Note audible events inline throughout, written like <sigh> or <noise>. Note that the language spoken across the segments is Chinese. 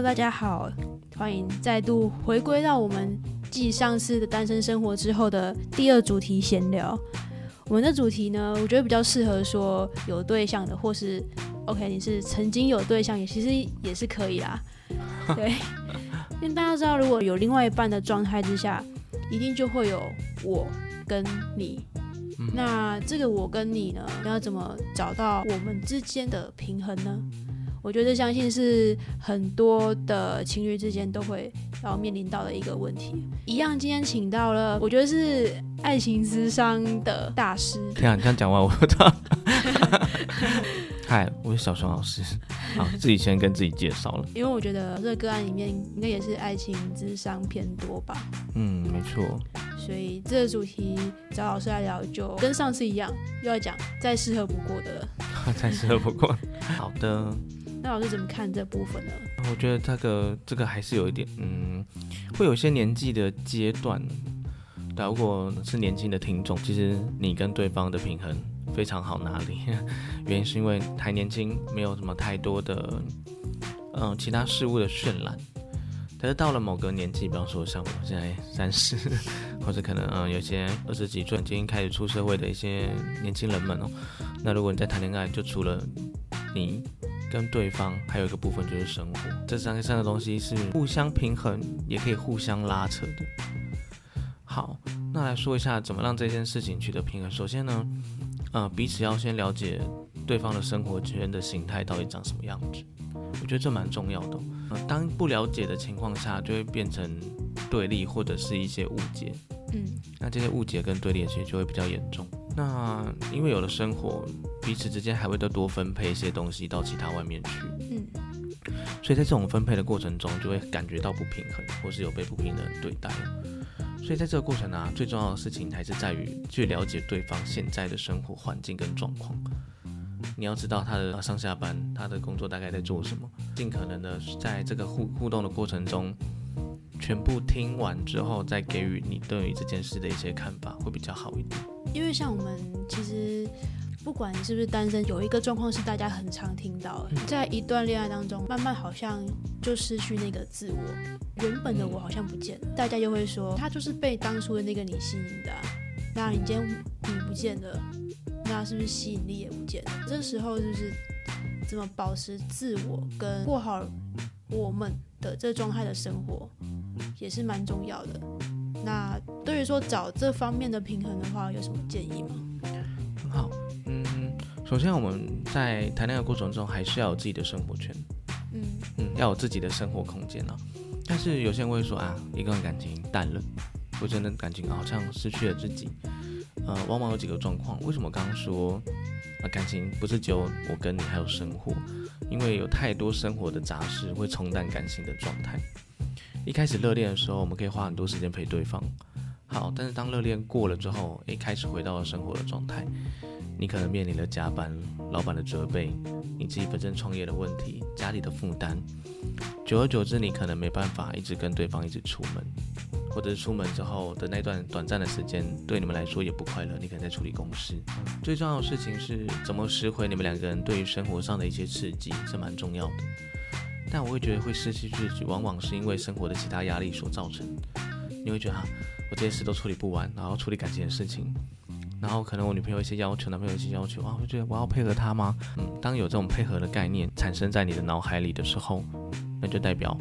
Hello，大家好，欢迎再度回归到我们继上次的单身生活之后的第二主题闲聊。我们的主题呢，我觉得比较适合说有对象的，或是 OK，你是曾经有对象，也其实也是可以啦。<laughs> 对，因为大家知道，如果有另外一半的状态之下，一定就会有我跟你。那这个我跟你呢，要怎么找到我们之间的平衡呢？我觉得相信是很多的情侣之间都会要面临到的一个问题。一样，今天请到了，我觉得是爱情之商的大师。天啊，你这样讲完，我 <laughs> 嗨，我是小熊老师。好，自己先跟自己介绍了。因为我觉得这个个案里面应该也是爱情智商偏多吧。嗯，没错。所以这个主题找老师来聊，就跟上次一样，又要讲再适合不过的了。<laughs> 再适合不过。好的。那老师怎么看这部分呢？我觉得这个这个还是有一点，嗯，会有一些年纪的阶段。如果是年轻的听众，其实你跟对方的平衡非常好拿捏，<laughs> 原因是因为太年轻，没有什么太多的，嗯，其他事物的渲染。但是到了某个年纪，比方说像我现在三十，或者可能嗯有些二十几岁已经开始出社会的一些年轻人们哦，那如果你在谈恋爱，就除了你。跟对方还有一个部分就是生活，这三三个东西是互相平衡，也可以互相拉扯的。好，那来说一下怎么让这件事情取得平衡。首先呢，呃，彼此要先了解对方的生活圈的形态到底长什么样子，我觉得这蛮重要的。当不了解的情况下，就会变成对立或者是一些误解。嗯，那这些误解跟对立其实就会比较严重。那因为有了生活，彼此之间还会再多分配一些东西到其他外面去，嗯，所以在这种分配的过程中，就会感觉到不平衡，或是有被不平等对待。所以在这个过程呢，最重要的事情还是在于去了解对方现在的生活环境跟状况。你要知道他的上下班，他的工作大概在做什么，尽可能的在这个互互动的过程中。全部听完之后，再给予你对于这件事的一些看法，会比较好一点。因为像我们其实，不管你是不是单身，有一个状况是大家很常听到，在一段恋爱当中，慢慢好像就失去那个自我，原本的我好像不见了。大家就会说，他就是被当初的那个你吸引的。那你今天你不见了，那是不是吸引力也不见了？这时候就是怎么保持自我，跟过好我们的这状态的生活。也是蛮重要的。那对于说找这方面的平衡的话，有什么建议吗？首先我们在谈恋爱过程中，还是要有自己的生活圈，嗯嗯，要有自己的生活空间啊。但是有些人会说啊，一段感情淡了，或者那感情好像失去了自己。呃，往往有几个状况。为什么刚刚说啊，感情不是只有我跟你，还有生活？因为有太多生活的杂事会冲淡感情的状态。一开始热恋的时候，我们可以花很多时间陪对方，好，但是当热恋过了之后，诶，开始回到了生活的状态，你可能面临了加班、老板的责备，你自己本身创业的问题、家里的负担，久而久之，你可能没办法一直跟对方一直出门，或者是出门之后的那段短暂的时间，对你们来说也不快乐，你可能在处理公事。最重要的事情是怎么拾回你们两个人对于生活上的一些刺激，是蛮重要的。但我会觉得会失去自己，往往是因为生活的其他压力所造成。你会觉得哈，我这些事都处理不完，然后处理感情的事情，然后可能我女朋友一些要求，男朋友一些要求啊，会觉得我要配合他吗？嗯，当有这种配合的概念产生在你的脑海里的时候，那就代表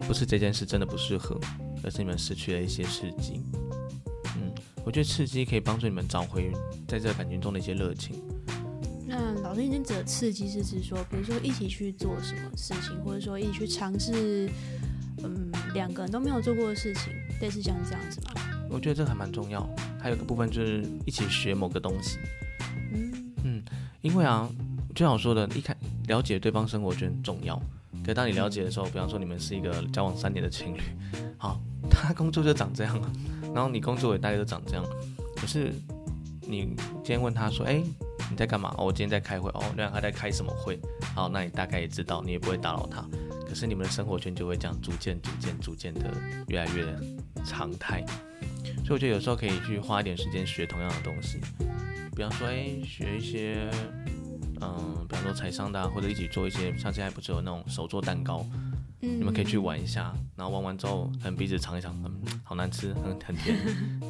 不是这件事真的不适合，而是你们失去了一些刺激。嗯，我觉得刺激可以帮助你们找回在这个感情中的一些热情。那老师，你指的刺激是指说，比如说一起去做什么事情，或者说一起去尝试，嗯，两个人都没有做过的事情，类似像这样子吗？我觉得这还蛮重要。还有一个部分就是一起学某个东西。嗯嗯，因为啊，就像我说的，一开了解对方生活圈很重要。可当你了解的时候，比方说你们是一个交往三年的情侣，好，<laughs> 他工作就长这样了，然后你工作也大概都长这样，可是你今天问他说，哎。你在干嘛？哦，我今天在开会。哦，那他在开什么会？好，那你大概也知道，你也不会打扰他。可是你们的生活圈就会这样逐渐、逐渐、逐渐的越来越常态。所以我觉得有时候可以去花一点时间学同样的东西，比方说，哎，学一些，嗯，比方说财商的，或者一起做一些，像现在不是有那种手做蛋糕，嗯你们可以去玩一下，然后玩完之后，可能彼此尝一尝，嗯，好难吃，很很甜，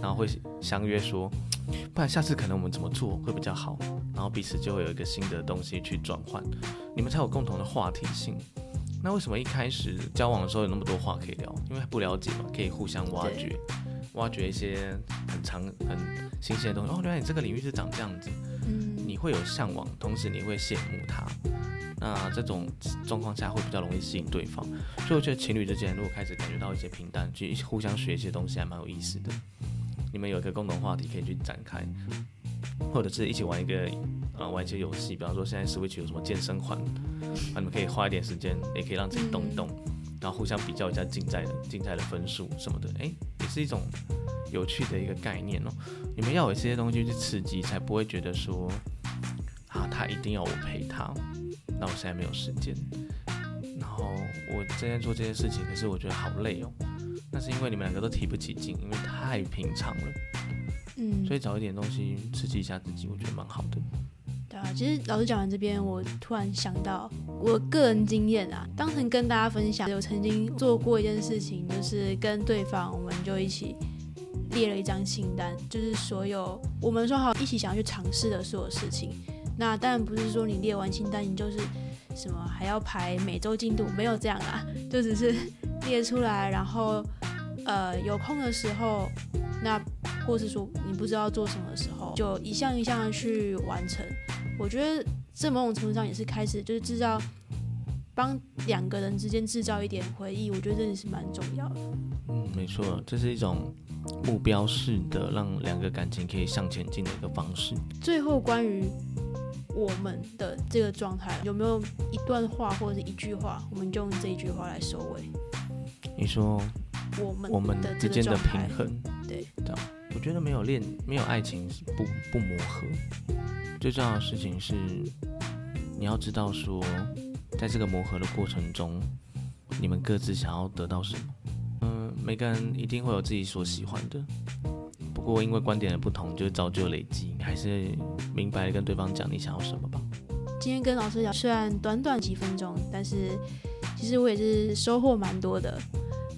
然后会相约说，不然下次可能我们怎么做会比较好，然后彼此就会有一个新的东西去转换，你们才有共同的话题性。那为什么一开始交往的时候有那么多话可以聊？因为不了解嘛，可以互相挖掘，挖掘一些很长、很新鲜的东西。哦，原来你这个领域是长这样子，嗯，你会有向往，同时你会羡慕他。那这种状况下会比较容易吸引对方，所以我觉得情侣之间如果开始感觉到一些平淡，去互相学一些东西，还蛮有意思的。你们有一个共同话题可以去展开，或者是一起玩一个呃玩一些游戏，比方说现在 Switch 有什么健身环，啊，你们可以花一点时间，也可以让自己动一动，然后互相比较一下竞赛的竞赛的分数什么的，诶，也是一种有趣的一个概念哦。你们要有这些东西去刺激，才不会觉得说啊，他一定要我陪他，那我现在没有时间，然后我正在做这些事情，可是我觉得好累哦。那是因为你们两个都提不起劲，因为太平常了，嗯，所以找一点东西刺激一下自己，我觉得蛮好的。对啊，其实老师讲完这边，我突然想到我个人经验啊，当成跟大家分享，有曾经做过一件事情，就是跟对方，我们就一起列了一张清单，就是所有我们说好一起想要去尝试的所有事情。那当然不是说你列完清单，你就是什么还要排每周进度，没有这样啊，就只是 <laughs> 列出来，然后呃有空的时候，那或是说你不知道做什么的时候，就一项一项的去完成。我觉得这某种程度上也是开始，就是制造帮两个人之间制造一点回忆，我觉得这也是蛮重要的。嗯，没错，这是一种目标式的让两个感情可以向前进的一个方式。最后关于我们的这个状态，有没有一段话或者是一句话，我们就用这一句话来收尾？你说我们我们之间的平衡，对，这样，我觉得没有恋没有爱情不不磨合，最重要的事情是你要知道说，在这个磨合的过程中，你们各自想要得到什么。嗯，每个人一定会有自己所喜欢的，不过因为观点的不同，就造就累积，你还是明白跟对方讲你想要什么吧。今天跟老师聊，虽然短短几分钟，但是其实我也是收获蛮多的。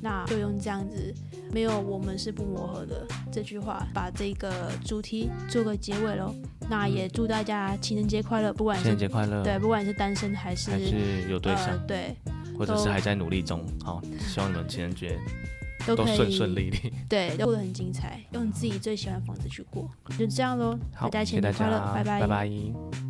那就用这样子，没有我们是不磨合的这句话，把这个主题做个结尾喽。那也祝大家情人节快乐，不管情人是节快乐！对，不管是单身还是还是有对象，呃、对，或者是还在努力中。好，希望你们情人节都都可以顺顺利利。对，都过得很精彩，用自己最喜欢的方式去过，就这样喽。好，大家情人节快乐，拜拜拜